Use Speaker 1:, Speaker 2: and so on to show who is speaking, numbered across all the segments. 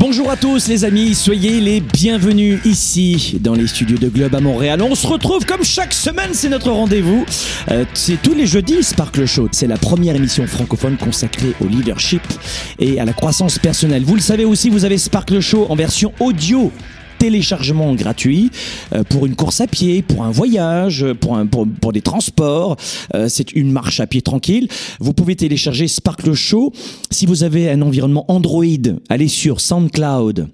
Speaker 1: Bonjour à tous les amis, soyez les bienvenus ici dans les studios de Globe à Montréal. On se retrouve comme chaque semaine, c'est notre rendez-vous. Euh, c'est tous les jeudis Sparkle Show. C'est la première émission francophone consacrée au leadership et à la croissance personnelle. Vous le savez aussi, vous avez Sparkle Show en version audio téléchargement gratuit euh, pour une course à pied, pour un voyage, pour, un, pour, pour des transports. Euh, c'est une marche à pied tranquille. Vous pouvez télécharger Sparkle Show. Si vous avez un environnement Android, allez sur SoundCloud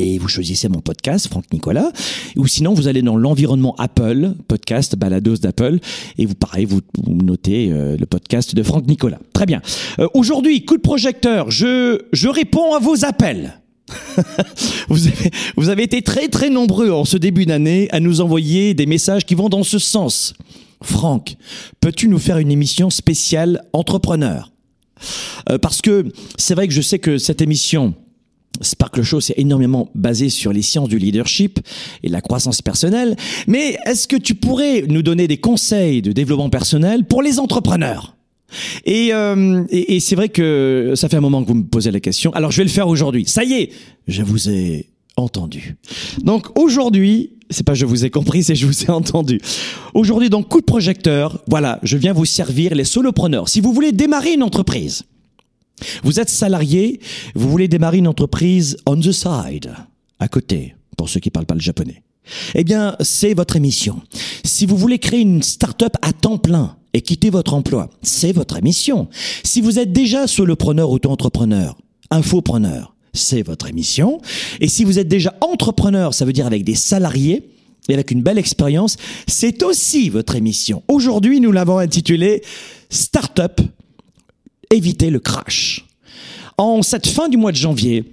Speaker 1: et vous choisissez mon podcast, Franck Nicolas, ou sinon vous allez dans l'environnement Apple, podcast balados d'Apple, et vous pareil, vous, vous notez euh, le podcast de Franck Nicolas. Très bien. Euh, Aujourd'hui, coup de projecteur, je, je réponds à vos appels. vous, avez, vous avez été très très nombreux en ce début d'année à nous envoyer des messages qui vont dans ce sens. Franck, peux-tu nous faire une émission spéciale entrepreneur? Euh, Parce que c'est vrai que je sais que cette émission Sparkle Show, c'est énormément basé sur les sciences du leadership et la croissance personnelle. Mais est-ce que tu pourrais nous donner des conseils de développement personnel pour les entrepreneurs? Et, euh, et, et c'est vrai que ça fait un moment que vous me posez la question. Alors je vais le faire aujourd'hui. Ça y est, je vous ai entendu. Donc aujourd'hui, c'est pas je vous ai compris, c'est je vous ai entendu. Aujourd'hui, donc coup de projecteur, voilà, je viens vous servir les solopreneurs. Si vous voulez démarrer une entreprise, vous êtes salarié, vous voulez démarrer une entreprise on the side, à côté, pour ceux qui parlent pas le japonais. Eh bien, c'est votre émission. Si vous voulez créer une start-up à temps plein et quitter votre emploi, c'est votre émission. Si vous êtes déjà solopreneur, auto-entrepreneur, infopreneur, c'est votre émission. Et si vous êtes déjà entrepreneur, ça veut dire avec des salariés, et avec une belle expérience, c'est aussi votre émission. Aujourd'hui, nous l'avons intitulé Startup, éviter le crash. En cette fin du mois de janvier,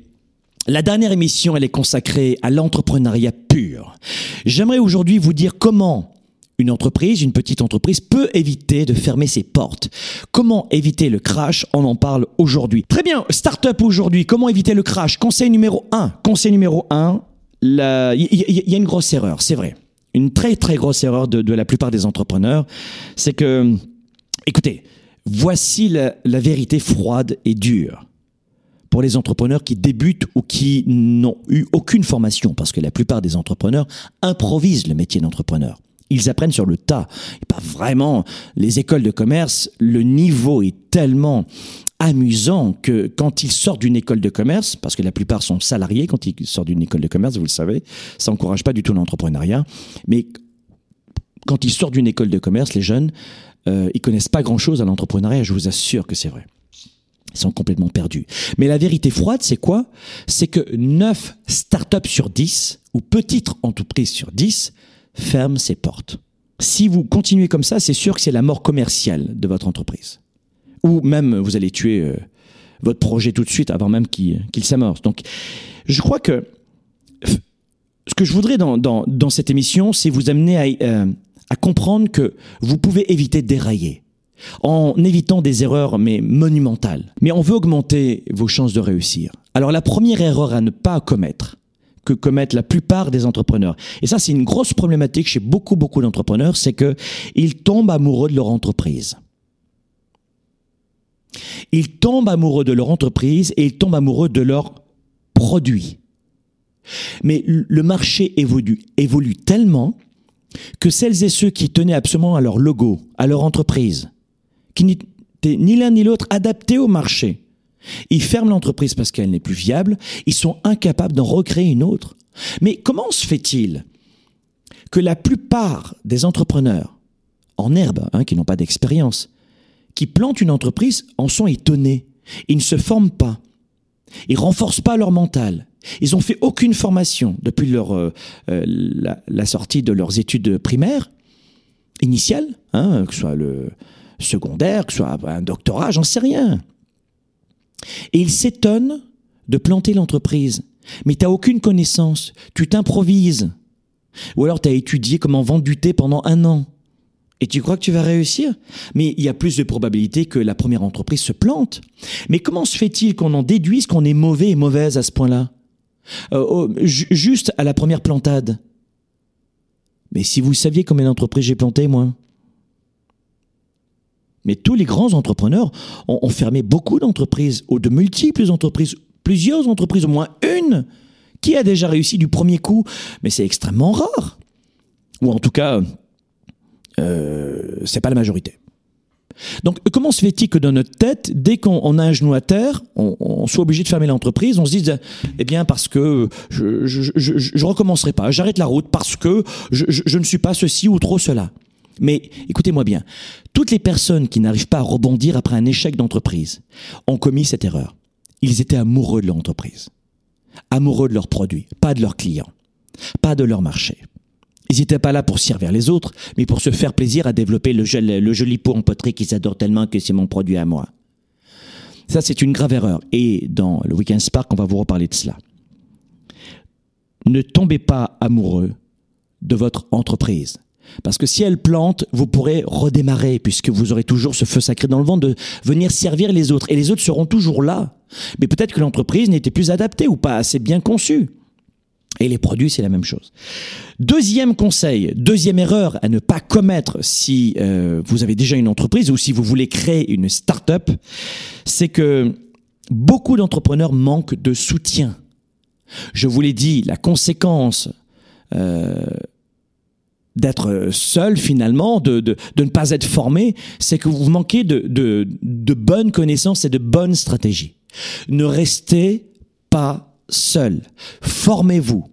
Speaker 1: la dernière émission, elle est consacrée à l'entrepreneuriat pur. J'aimerais aujourd'hui vous dire comment une entreprise, une petite entreprise peut éviter de fermer ses portes. Comment éviter le crash? On en parle aujourd'hui. Très bien, start-up aujourd'hui, comment éviter le crash? Conseil numéro 1. Conseil numéro 1, il y, a une grosse erreur, c'est vrai. Une très très grosse erreur de, la plupart des entrepreneurs, c'est que, écoutez, voici la vérité froide et dure pour les entrepreneurs qui débutent ou qui n'ont eu aucune formation, parce que la plupart des entrepreneurs improvisent le métier d'entrepreneur. Ils apprennent sur le tas. Pas vraiment. Les écoles de commerce, le niveau est tellement amusant que quand ils sortent d'une école de commerce, parce que la plupart sont salariés quand ils sortent d'une école de commerce, vous le savez, ça encourage pas du tout l'entrepreneuriat, mais quand ils sortent d'une école de commerce, les jeunes, euh, ils connaissent pas grand-chose à l'entrepreneuriat, je vous assure que c'est vrai. Ils sont complètement perdus. Mais la vérité froide, c'est quoi? C'est que 9 startups sur 10, ou petites entreprises sur 10, ferment ses portes. Si vous continuez comme ça, c'est sûr que c'est la mort commerciale de votre entreprise. Ou même vous allez tuer euh, votre projet tout de suite avant même qu'il qu s'amorce. Donc, je crois que ce que je voudrais dans, cette émission, c'est vous amener à, euh, comprendre que vous pouvez éviter de dérailler en évitant des erreurs mais monumentales. Mais on veut augmenter vos chances de réussir. Alors la première erreur à ne pas commettre, que commettent la plupart des entrepreneurs. Et ça, c'est une grosse problématique chez beaucoup, beaucoup d'entrepreneurs, c'est que ils tombent amoureux de leur entreprise. Ils tombent amoureux de leur entreprise et ils tombent amoureux de leurs produits. Mais le marché évolue, évolue tellement que celles et ceux qui tenaient absolument à leur logo, à leur entreprise, qui n'étaient ni l'un ni l'autre adaptés au marché, ils ferment l'entreprise parce qu'elle n'est plus viable, ils sont incapables d'en recréer une autre. Mais comment se fait-il que la plupart des entrepreneurs en herbe, hein, qui n'ont pas d'expérience, qui plantent une entreprise, en sont étonnés Ils ne se forment pas. Ils renforcent pas leur mental. Ils ont fait aucune formation depuis leur, euh, euh, la, sortie de leurs études primaires, initiales, hein, que ce soit le secondaire, que ce soit un doctorat, j'en sais rien. Et ils s'étonnent de planter l'entreprise. Mais tu n'as aucune connaissance, tu t'improvises. Ou alors tu as étudié comment vendre du thé pendant un an. Et tu crois que tu vas réussir? Mais il y a plus de probabilités que la première entreprise se plante. Mais comment se fait-il qu'on en déduise qu'on est mauvais et mauvaise à ce point-là? Euh, oh, Juste à la première plantade. Mais si vous saviez combien d'entreprises j'ai planté, moi? Mais tous les grands entrepreneurs ont, fermé beaucoup d'entreprises, ou de multiples entreprises, plusieurs entreprises, au moins une, qui a déjà réussi du premier coup. Mais c'est extrêmement rare. Ou en tout cas, euh, c'est pas la majorité. Donc, comment se fait-il que dans notre tête, dès qu'on a un genou à terre, on, soit obligé de fermer l'entreprise, on se dise, eh bien, parce que je, je, je, je recommencerai pas, j'arrête la route parce que je, ne suis pas ceci ou trop cela. Mais écoutez-moi bien, toutes les personnes qui n'arrivent pas à rebondir après un échec d'entreprise ont commis cette erreur. Ils étaient amoureux de l'entreprise, amoureux de leurs produits, pas de leurs clients, pas de leur marché. Ils n'étaient pas là pour servir les autres, mais pour se faire plaisir à développer le, le joli pot en poterie qu'ils adorent tellement que c'est mon produit à moi. Ça, c'est une grave erreur. Et dans le Weekend Spark, on va vous reparler de cela. Ne tombez pas amoureux de votre entreprise. Parce que si elle plante, vous pourrez redémarrer, puisque vous aurez toujours ce feu sacré dans le ventre de venir servir les autres. Et les autres seront toujours là. Mais peut-être que l'entreprise n'était plus adaptée ou pas assez bien conçue. Et les produits, c'est la même chose. Deuxième conseil, deuxième erreur à ne pas commettre si euh, vous avez déjà une entreprise ou si vous voulez créer une start-up, c'est que beaucoup d'entrepreneurs manquent de soutien. Je vous l'ai dit, la conséquence euh, d'être seul finalement, de, de, de, ne pas être formé, c'est que vous manquez de, de, de bonnes connaissances et de bonnes stratégies. Ne restez pas seul. Formez-vous.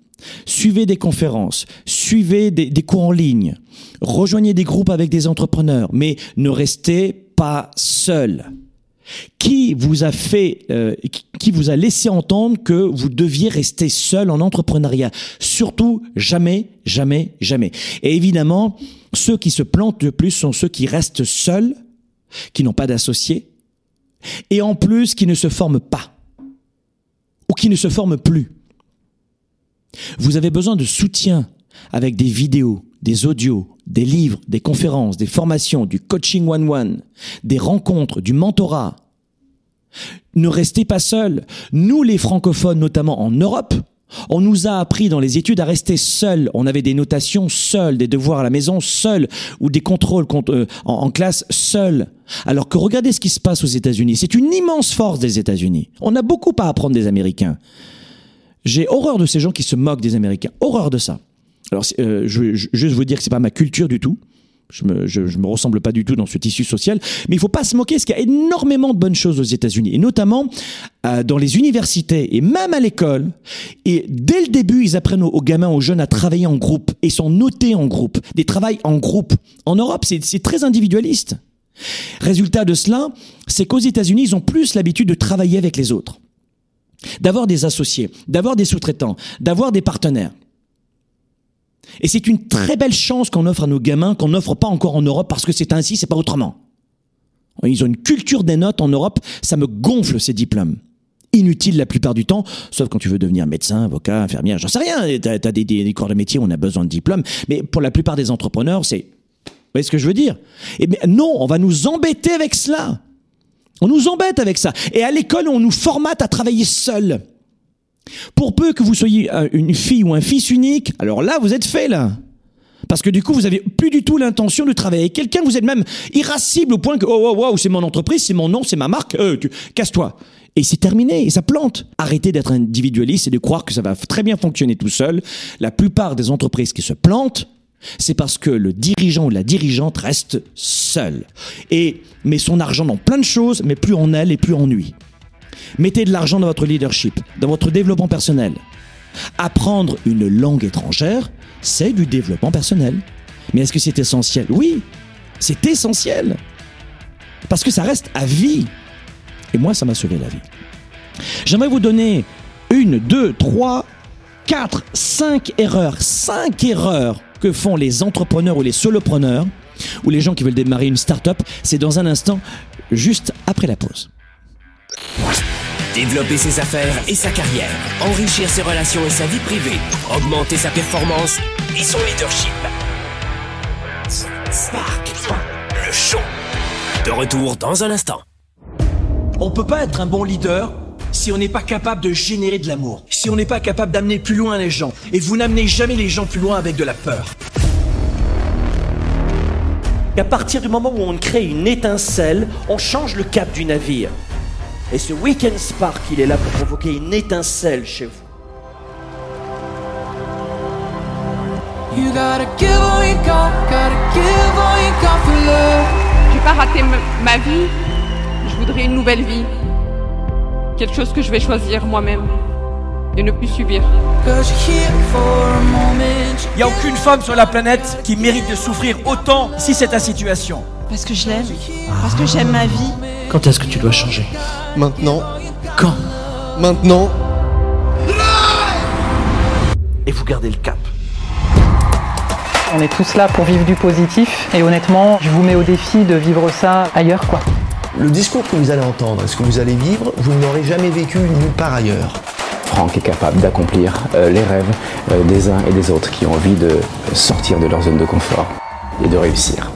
Speaker 1: Suivez des conférences, suivez des, cours en ligne, rejoignez des groupes avec des entrepreneurs, mais ne restez pas seul. Qui vous a fait, euh, qui vous a laissé entendre que vous deviez rester seul en entrepreneuriat? Surtout jamais, jamais, jamais. Et évidemment, ceux qui se plantent le plus sont ceux qui restent seuls, qui n'ont pas d'associés, et en plus qui ne se forment pas ou qui ne se forment plus. Vous avez besoin de soutien avec des vidéos, des audios, des livres, des conférences, des formations, du coaching one-one, des rencontres, du mentorat. Ne restez pas seuls. Nous, les francophones, notamment en Europe, on nous a appris dans les études à rester seuls. On avait des notations seuls, des devoirs à la maison seuls, ou des contrôles euh, en, classe seuls. Alors que regardez ce qui se passe aux États-Unis. C'est une immense force des États-Unis. On a beaucoup à apprendre des Américains. J'ai horreur de ces gens qui se moquent des Américains. Horreur de ça. Alors, euh, je veux juste vous dire que c'est pas ma culture du tout. Je me, je, me ressemble pas du tout dans ce tissu social, mais il faut pas se moquer, parce qu'il y a énormément de bonnes choses aux États-Unis, et notamment euh, dans les universités et même à l'école. Et dès le début, ils apprennent aux, gamins, aux jeunes à travailler en groupe et sont notés en groupe, des travails en groupe. En Europe, c'est très individualiste. Résultat de cela, c'est qu'aux États-Unis, ils ont plus l'habitude de travailler avec les autres, d'avoir des associés, d'avoir des sous-traitants, d'avoir des partenaires. Et c'est une très belle chance qu'on offre à nos gamins, qu'on n'offre pas encore en Europe parce que c'est ainsi, c'est pas autrement. Ils ont une culture des notes en Europe, ça me gonfle ces diplômes. Inutiles la plupart du temps, sauf quand tu veux devenir médecin, avocat, infirmière, j'en sais rien. T'as as des, des, corps de métier où on a besoin de diplômes, mais pour la plupart des entrepreneurs, c'est, vous voyez ce que je veux dire? Eh bien non, on va nous embêter avec cela. On nous embête avec ça. Et à l'école, on nous formate à travailler seul. Pour peu que vous soyez une fille ou un fils unique, alors là, vous êtes fait, là. Parce que du coup, vous avez plus du tout l'intention de travailler avec quelqu'un, vous êtes même irascible au point que, oh, oh, oh, c'est mon entreprise, c'est mon nom, c'est ma marque, euh, casse-toi. Et c'est terminé, et ça plante. Arrêtez d'être individualiste et de croire que ça va très bien fonctionner tout seul. La plupart des entreprises qui se plantent, c'est parce que le dirigeant ou la dirigeante reste seul. Et met son argent dans plein de choses, mais plus en elle et plus en lui. Mettez de l'argent dans votre leadership, dans votre développement personnel. Apprendre une langue étrangère, c'est du développement personnel. Mais est-ce que c'est essentiel? Oui, c'est essentiel. Parce que ça reste à vie. Et moi, ça m'a sauvé la vie. J'aimerais vous donner une, deux, trois, quatre, cinq erreurs. Cinq erreurs que font les entrepreneurs ou les solopreneurs ou les gens qui veulent démarrer une start-up. C'est dans un instant, juste après la pause.
Speaker 2: Développer ses affaires et sa carrière, enrichir ses relations et sa vie privée, augmenter sa performance et son leadership. Spark, le show. De retour dans un instant.
Speaker 3: On peut pas être un bon leader si on n'est pas capable de générer de l'amour, si on n'est pas capable d'amener plus loin les gens. Et vous n'amenez jamais les gens plus loin avec de la peur. À partir du moment où on crée une étincelle, on change le cap du navire. Et ce Weekend Spark, il est là pour provoquer une étincelle chez vous.
Speaker 4: You gotta give all you got, gotta give all you got for love.
Speaker 5: Je vais pas rater m- ma vie? Je voudrais une nouvelle vie. Quelque chose que je vais choisir moi-même et ne plus subir.
Speaker 3: Il n'y a aucune femme sur la planète qui mérite de souffrir autant si c'est ta situation.
Speaker 6: Parce que je l'aime. Parce que j'aime ma vie.
Speaker 3: Quand est-ce que tu dois changer
Speaker 7: Maintenant,
Speaker 3: Quand
Speaker 7: maintenant,
Speaker 3: Et vous gardez le cap.
Speaker 8: On est tous là pour vivre du positif et honnêtement, je vous mets au défi de vivre ça ailleurs quoi.
Speaker 7: le discours que vous allez entendre, ce que vous allez vivre, vous ne l'aurez jamais vécu nulle part ailleurs.
Speaker 9: Franck est capable d'accomplir euh, les rêves euh, des uns et des autres qui ont envie de sortir de leur zone de confort et de réussir.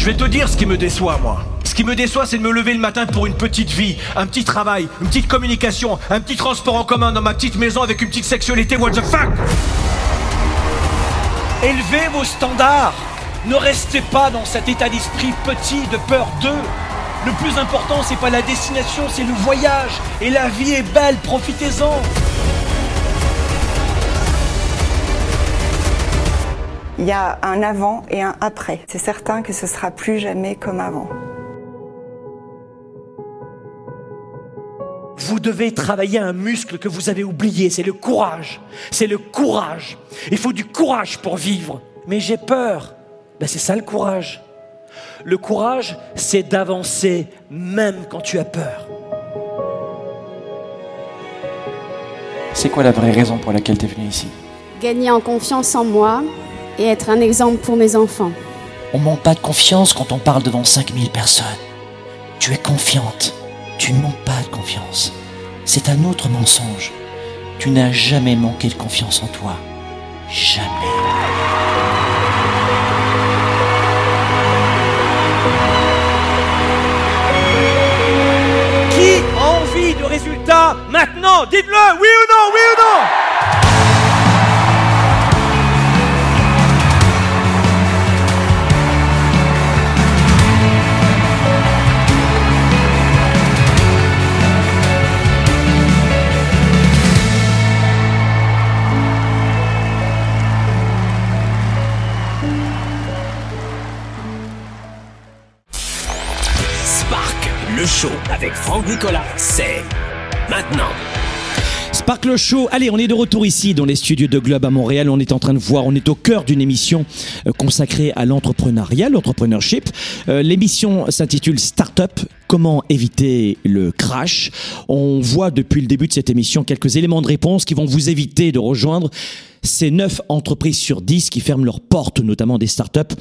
Speaker 3: Je vais te dire ce qui me déçoit, moi. Ce qui me déçoit, c'est de me lever le matin pour une petite vie, un petit travail, une petite communication, un petit transport en commun dans ma petite maison avec une petite sexualité. What the fuck? Élevez vos standards. Ne restez pas dans cet état d'esprit petit de peur d'eux. Le plus important, c'est pas la destination, c'est le voyage. Et la vie est belle, profitez-en.
Speaker 10: Il y a un avant et un après. C'est certain que ce sera plus jamais comme avant.
Speaker 3: Vous devez travailler un muscle que vous avez oublié, c'est le courage. C'est le courage. Il faut du courage pour vivre. Mais j'ai peur. Ben c'est ça le courage. Le courage, c'est d'avancer même quand tu as peur.
Speaker 1: C'est quoi la vraie raison pour laquelle tu es venu ici?
Speaker 11: Gagner en confiance en moi et être un exemple pour mes enfants.
Speaker 3: On manque pas de confiance quand on parle devant 5000 personnes. Tu es confiante. Tu ne manques pas de confiance. C'est un autre mensonge. Tu n'as jamais manqué de confiance en toi. Jamais. Qui a envie de résultats maintenant? Dites-le, oui ou non, oui ou non?
Speaker 2: Avec Franck Nicolas, c'est maintenant.
Speaker 1: Sparkle Show, allez, on est de retour ici dans les studios de Globe à Montréal. On est en train de voir, on est au cœur d'une émission euh, consacrée à l'entrepreneuriat, l'entrepreneurship. Euh, L'émission s'intitule Startup. Comment éviter le crash On voit depuis le début de cette émission quelques éléments de réponse qui vont vous éviter de rejoindre ces 9 entreprises sur 10 qui ferment leurs portes, notamment des startups,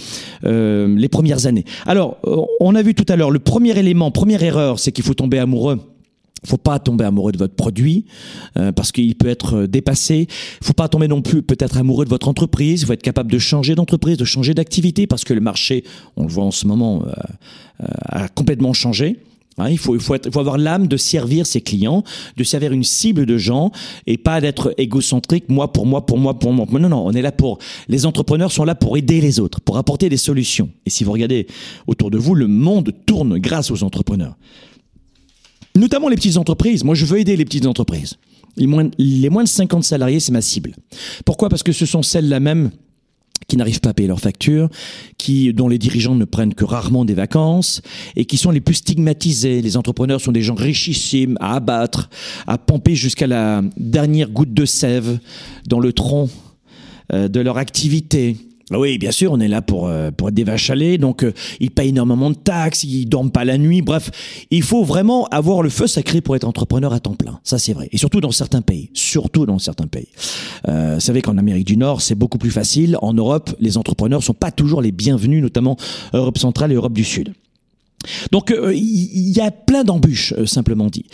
Speaker 1: euh, les premières années. Alors, euh, on a vu tout à l'heure, le premier élément, première erreur, c'est qu'il faut tomber amoureux faut pas tomber amoureux de votre produit euh, parce qu'il peut être euh, dépassé. Faut pas tomber non plus peut-être amoureux de votre entreprise. Faut être capable de changer d'entreprise, de changer d'activité parce que le marché, on le voit en ce moment, euh, euh, a complètement changé. Hein, il faut, il faut, être, il faut avoir l'âme de servir ses clients, de servir une cible de gens et pas d'être égocentrique, moi pour moi, pour moi, pour moi. Non, non, on est là pour. Les entrepreneurs sont là pour aider les autres, pour apporter des solutions. Et si vous regardez autour de vous, le monde tourne grâce aux entrepreneurs notamment les petites entreprises. Moi, je veux aider les petites entreprises. Les moins, de 50 salariés, c'est ma cible. Pourquoi? Parce que ce sont celles-là même qui n'arrivent pas à payer leurs factures, qui, dont les dirigeants ne prennent que rarement des vacances et qui sont les plus stigmatisés. Les entrepreneurs sont des gens richissimes à abattre, à pomper jusqu'à la dernière goutte de sève dans le tronc euh, de leur activité Oui, bien sûr, on est là pour, euh, pour être des vaches à lait, donc euh, ils payent énormément de taxes, ils dorment pas la nuit, bref, il faut vraiment avoir le feu sacré pour être entrepreneur à temps plein, ça c'est vrai, et surtout dans certains pays, surtout dans certains pays. Euh, vous savez qu'en Amérique du Nord, c'est beaucoup plus facile, en Europe, les entrepreneurs sont pas toujours les bienvenus, notamment Europe centrale et Europe du Sud. Donc euh, il y a plein d'embûches, euh, simplement dit.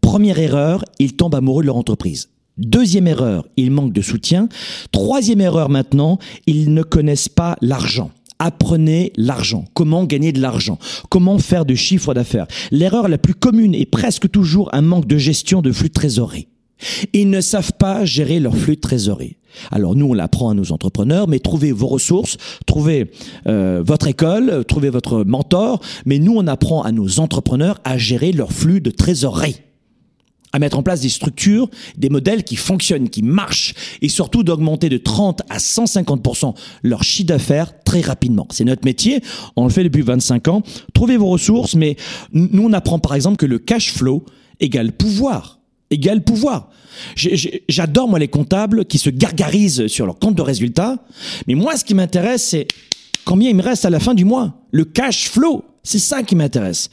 Speaker 1: Première erreur, ils tombent amoureux de leur entreprise. Deuxième erreur, ils manquent de soutien. Troisième erreur maintenant, ils ne connaissent pas l'argent. Apprenez l'argent. Comment gagner de l'argent? Comment faire de chiffre d'affaires? L'erreur la plus commune est presque toujours un manque de gestion de flux de trésorerie. Ils ne savent pas gérer leur flux de trésorerie. Alors nous, on l'apprend à nos entrepreneurs, mais trouvez vos ressources, trouvez euh, votre école, trouvez votre mentor, mais nous, on apprend à nos entrepreneurs à gérer leur flux de trésorerie à mettre en place des structures, des modèles qui fonctionnent, qui marchent, et surtout d'augmenter de 30 à 150% leur chiffre d'affaires très rapidement. C'est notre métier, on le fait depuis 25 ans. Trouvez vos ressources, mais nous on apprend par exemple que le cash flow égale pouvoir, égale pouvoir. J'adore moi les comptables qui se gargarisent sur leur compte de résultats, mais moi ce qui m'intéresse c'est combien il me reste à la fin du mois, le cash flow. C'est ça qui m'intéresse.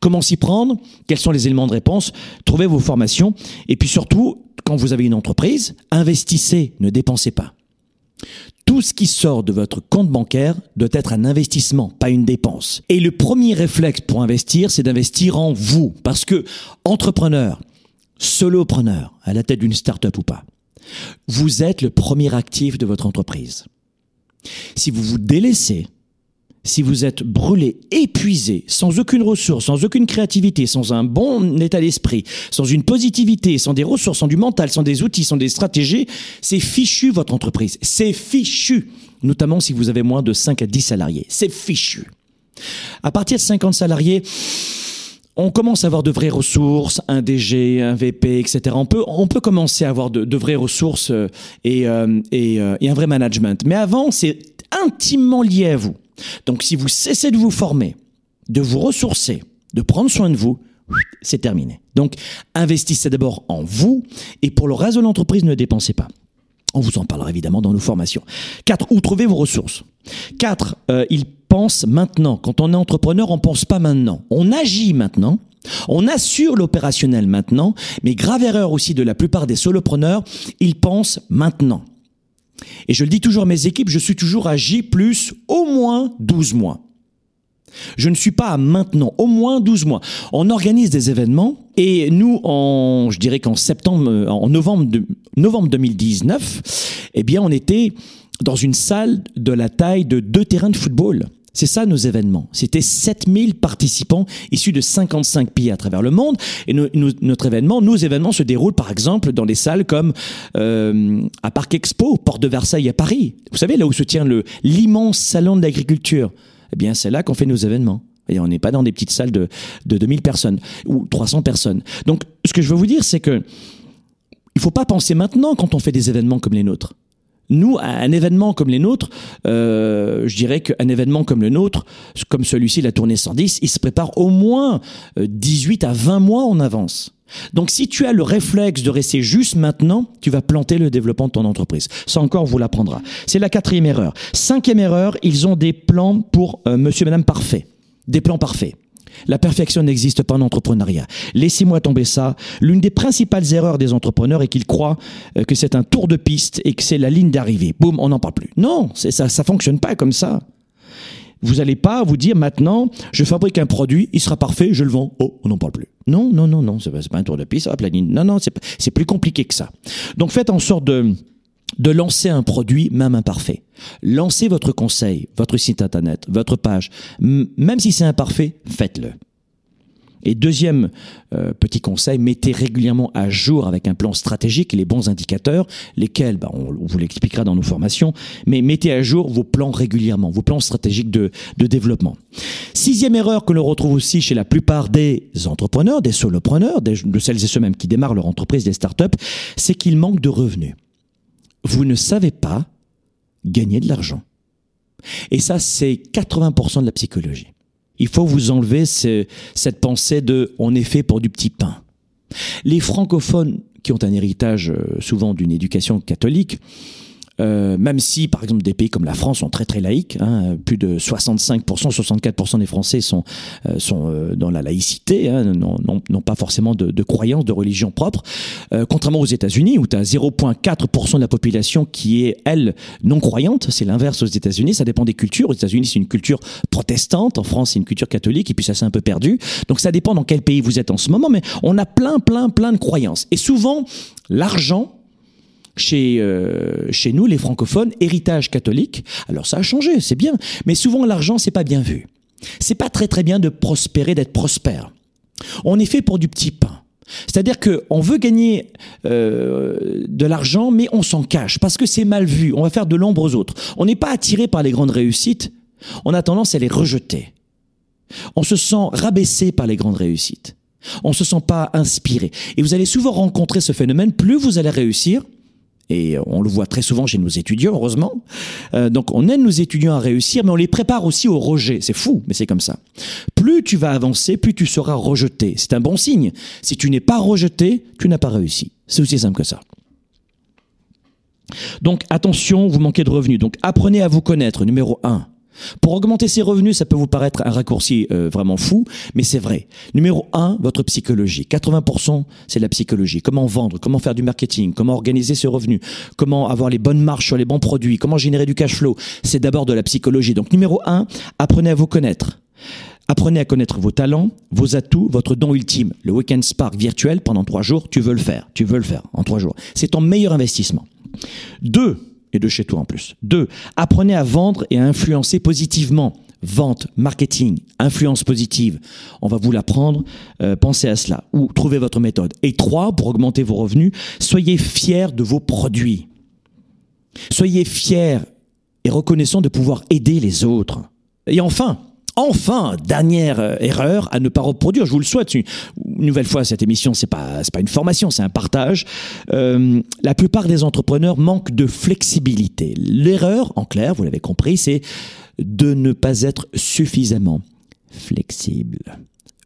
Speaker 1: Comment s'y prendre Quels sont les éléments de réponse Trouvez vos formations. Et puis surtout, quand vous avez une entreprise, investissez, ne dépensez pas. Tout ce qui sort de votre compte bancaire doit être un investissement, pas une dépense. Et le premier réflexe pour investir, c'est d'investir en vous. Parce que, entrepreneur, solopreneur, à la tête d'une start-up ou pas, vous êtes le premier actif de votre entreprise. Si vous vous délaissez, si vous êtes brûlé, épuisé, sans aucune ressource, sans aucune créativité, sans un bon état d'esprit, sans une positivité, sans des ressources, sans du mental, sans des outils, sans des stratégies, c'est fichu votre entreprise. C'est fichu. Notamment si vous avez moins de 5 à 10 salariés. C'est fichu. À partir de 50 salariés, on commence à avoir de vraies ressources, un DG, un VP, etc. On peut, on peut commencer à avoir de, vraies ressources euh, et, euh, euh, et un vrai management. Mais avant, c'est intimement lié à vous. Donc si vous cessez de vous former, de vous ressourcer, de prendre soin de vous, c'est terminé. Donc investissez d'abord en vous et pour le reste de l'entreprise, ne dépensez pas. On vous en parlera évidemment dans nos formations. 4. Où trouver vos ressources? 4. Euh, il pense maintenant. Quand on est entrepreneur, on pense pas maintenant. On agit maintenant. On assure l'opérationnel maintenant, mais grave erreur aussi de la plupart des solopreneurs, ils pensent maintenant. Et je le dis toujours à mes équipes, je suis toujours à J plus au moins 12 mois. Je ne suis pas à maintenant, au moins 12 mois. On organise des événements et nous, en, je dirais qu'en septembre, en novembre, de, novembre 2019, eh bien, on était dans une salle de la taille de deux terrains de football. C'est ça nos événements. C'était 7000 participants issus de 55 pays à travers le monde. Et notre événement, nos événements se déroulent par exemple dans des salles comme euh, à Parc Expo, Porte de Versailles à Paris. Vous savez, là où se tient l'immense salon de l'agriculture. Eh bien, c'est là qu'on fait nos événements. Et on n'est pas dans des petites salles de, de 2000 personnes ou 300 personnes. Donc, ce que je veux vous dire, c'est que il faut pas penser maintenant quand on fait des événements comme les nôtres. Nous, un événement comme les nôtres, euh, je dirais qu'un événement comme le nôtre, comme celui-ci, la tournée 110, il se prépare au moins 18 euh, à 20 mois en avance. Donc si tu as le réflexe de rester juste maintenant, tu vas planter le développement de ton entreprise. Ça encore, vous l'apprendra. C'est la quatrième erreur. Cinquième erreur, ils ont des plans pour euh, monsieur madame parfait. Des plans parfaits. La perfection n'existe pas en entrepreneuriat. Laissez-moi tomber ça. L'une des principales erreurs des entrepreneurs est qu'ils croient euh, que c'est un tour de piste et que c'est la ligne d'arrivée. Boum, on n'en parle plus. Non, ça, ça fonctionne pas comme ça. Vous n'allez pas vous dire maintenant, je fabrique un produit, il sera parfait, je le vends. Oh, on n'en parle plus. Non, non, non, non, c'est pas, pas un tour de piste, hop, la ligne. Non, non, c'est plus compliqué que ça. Donc faites en sorte de, de lancer un produit, même imparfait. Lancez votre conseil, votre site internet, votre page. même si c'est imparfait, faites-le. Et deuxième euh, petit conseil, mettez régulièrement à jour avec un plan stratégique les bons indicateurs, lesquels, bah, on, vous l'expliquera dans nos formations, mais mettez à jour vos plans régulièrement, vos plans stratégiques de, de développement. Sixième erreur que l'on retrouve aussi chez la plupart des entrepreneurs, des solopreneurs, de celles et ceux mêmes qui démarrent leur entreprise, des startups, c'est qu'ils manquent de revenus vous ne savez pas gagner de l'argent. Et ça, c'est 80% de la psychologie. Il faut vous enlever cette pensée de on est fait pour du petit pain. Les francophones qui ont un héritage euh, souvent d'une éducation catholique euh, même si, par exemple, des pays comme la France sont très très laïques, hein, plus de 65%, 64% des Français sont, euh, sont euh, dans la laïcité, hein, n'ont pas forcément de, de croyance, de religion propre, euh, contrairement aux États-Unis où tu as 0,4% de la population qui est, elle, non croyante, c'est l'inverse aux États-Unis, ça dépend des cultures, aux États-Unis c'est une culture protestante, en France c'est une culture catholique, et puis ça s'est un peu perdu, donc ça dépend dans quel pays vous êtes en ce moment, mais on a plein, plein, plein de croyances. Et souvent, l'argent, chez, euh, chez nous, les francophones, héritage catholique. Alors ça a changé, c'est bien. Mais souvent, l'argent, c'est pas bien vu. C'est pas très très bien de prospérer, d'être prospère. On est fait pour du petit pain. C'est-à-dire qu'on veut gagner euh, de l'argent, mais on s'en cache parce que c'est mal vu. On va faire de l'ombre aux autres. On n'est pas attiré par les grandes réussites. On a tendance à les rejeter. On se sent rabaissé par les grandes réussites. On se sent pas inspiré. Et vous allez souvent rencontrer ce phénomène. Plus vous allez réussir, et on le voit très souvent chez nos étudiants, heureusement. Euh, donc on aide nos étudiants à réussir, mais on les prépare aussi au rejet. C'est fou, mais c'est comme ça. Plus tu vas avancer, plus tu seras rejeté. C'est un bon signe. Si tu n'es pas rejeté, tu n'as pas réussi. C'est aussi simple que ça. Donc attention, vous manquez de revenus. Donc apprenez à vous connaître, numéro un. Pour augmenter ses revenus, ça peut vous paraître un raccourci euh, vraiment fou, mais c'est vrai. Numéro un, votre psychologie. 80%, c'est la psychologie. Comment vendre, comment faire du marketing, comment organiser ses revenus, comment avoir les bonnes marges sur les bons produits, comment générer du cash flow. C'est d'abord de la psychologie. Donc numéro un, apprenez à vous connaître. Apprenez à connaître vos talents, vos atouts, votre don ultime. Le Weekend Spark virtuel pendant trois jours, tu veux le faire. Tu veux le faire en trois jours. C'est ton meilleur investissement. Deux, et de chez toi en plus. Deux, apprenez à vendre et à influencer positivement. Vente, marketing, influence positive. On va vous l'apprendre. Euh, pensez à cela. Ou trouvez votre méthode. Et trois, pour augmenter vos revenus, soyez fiers de vos produits. Soyez fiers et reconnaissants de pouvoir aider les autres. Et enfin, Enfin, dernière euh, erreur à ne pas reproduire. Je vous le souhaite. Une, nouvelle fois, cette émission, c'est pas c'est pas une formation, c'est un partage. Euh, la plupart des entrepreneurs manquent de flexibilité. L'erreur, en clair, vous l'avez compris, c'est de ne pas être suffisamment flexible.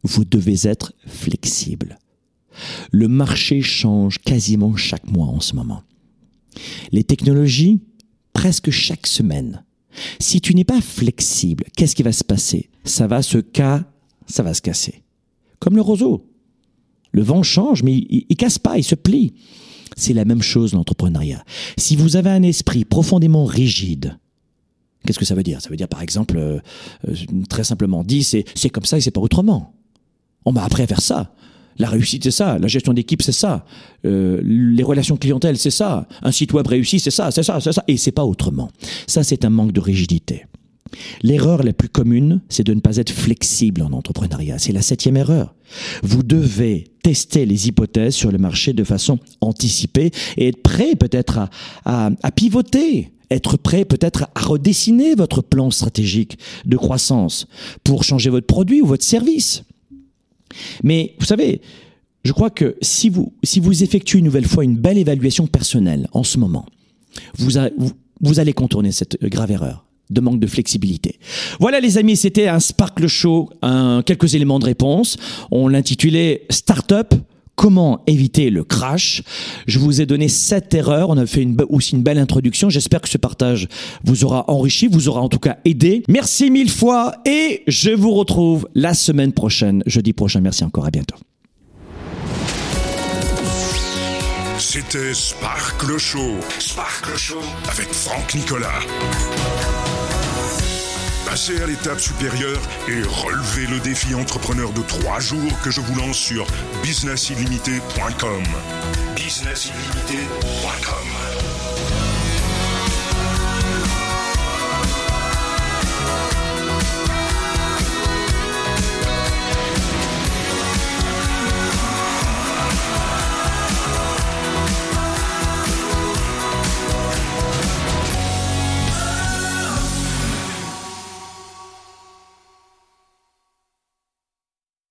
Speaker 1: Vous devez être flexible. Le marché change quasiment chaque mois en ce moment. Les technologies, presque chaque semaine, si tu n'es pas flexible, qu'est-ce qui va se passer? Ça va se ca... ça va se casser. Comme le roseau. Le vent change, mais il, il, casse pas, il se plie. C'est la même chose l'entrepreneuriat. Si vous avez un esprit profondément rigide, qu'est-ce que ça veut dire? Ça veut dire par exemple, euh, euh, très simplement dit, c'est c'est comme ça et c'est pas autrement. On m'a appris à faire ça. La réussite, c'est ça. La gestion d'équipe, c'est ça. Euh, les relations clientèle, c'est ça. Un site web réussi, c'est ça, c'est ça, c'est ça. Et c'est pas autrement. Ça, c'est un manque de rigidité. L'erreur la plus commune, c'est de ne pas être flexible en entrepreneuriat. C'est la septième erreur. Vous devez tester les hypothèses sur le marché de façon anticipée et être prêt peut-être à, à, à pivoter, être prêt peut-être à redessiner votre plan stratégique de croissance pour changer votre produit ou votre service. Mais vous savez, je crois que si vous, si vous effectuez une nouvelle fois une belle évaluation personnelle en ce moment, vous, vous, allez contourner cette grave erreur de manque de flexibilité. Voilà les amis, c'était un Sparkle Show, quelques éléments de réponse. On l'intitulait Startup, comment éviter le crash. Je vous ai donné sept erreurs. On a fait aussi une belle introduction. J'espère que ce partage vous aura enrichi, vous aura en tout cas aidé. Merci mille fois et je vous retrouve la semaine prochaine, jeudi prochain. Merci encore. À bientôt.
Speaker 12: C'était Sparkle Show. Sparkle Show avec Franck Nicolas. Passez à l'étape supérieure et relevez le défi entrepreneur de trois jours que je vous lance sur businessillimité.com. Business Illimité